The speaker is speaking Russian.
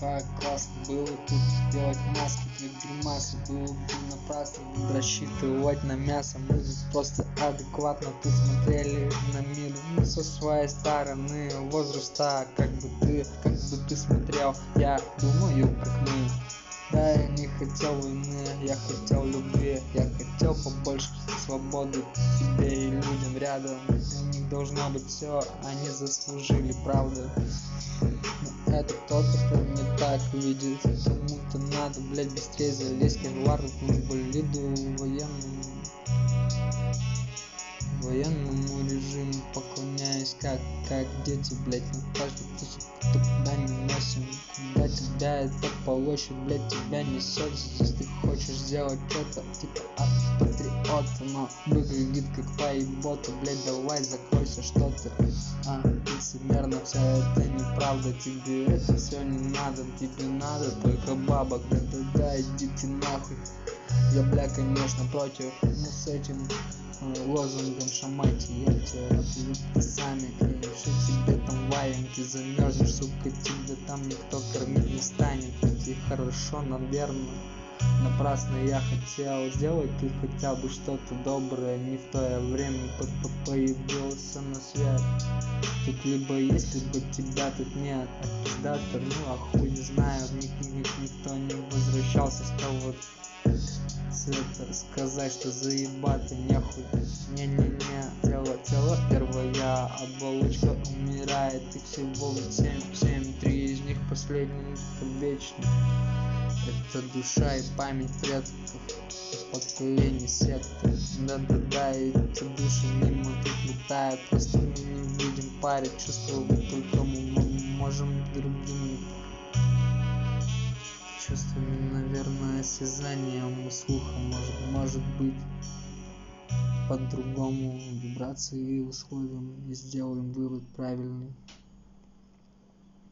как классно было тут делать маски для гримасы было бы напрасно рассчитывать на мясо мы тут просто адекватно тут смотрели на мир ну, со своей стороны возраста как бы ты как бы ты смотрел я думаю как мы да, я не хотел войны, я хотел любви, я хотел побольше свободы тебе и людям рядом. У них должно быть все, они заслужили, правда. Это кто-то кто не так видит, кому-то надо, блять, быстрее залезть в варду, инвалиду военному военному режиму поклоняюсь как как дети блять на каждый кусок кто куда не носим куда тебя это полощет блять тебя несет сделать это типа от патриота но выглядит как поебота блять давай закройся что ты а лицемерно все это неправда тебе это все не надо тебе надо только бабок да да да идите нахуй. Я бля конечно против но с этим лозунгом шамайте ебте ты сами конечно тебе там валенки замерзнешь сука тебе там никто кормить не станет и хорошо наверное напрасно я хотел сделать ты хотя бы что-то доброе не в то время появился на свет. Тут либо есть либо тебя тут нет. А пиздата ну а хуй не знаю ник ник никто не возвращался с того цвета сказать что заебато нехуй не не не тело тело первая оболочка умирает их всего семь семь три из них последний вечный это душа и память предков поколений секты. Да да да эти души мимо тут летают. Просто мы не видим парить чувствовать только мы можем другими. Чувствами наверное осязанием и слухом может может быть. По-другому вибрации и условиям и сделаем вывод правильный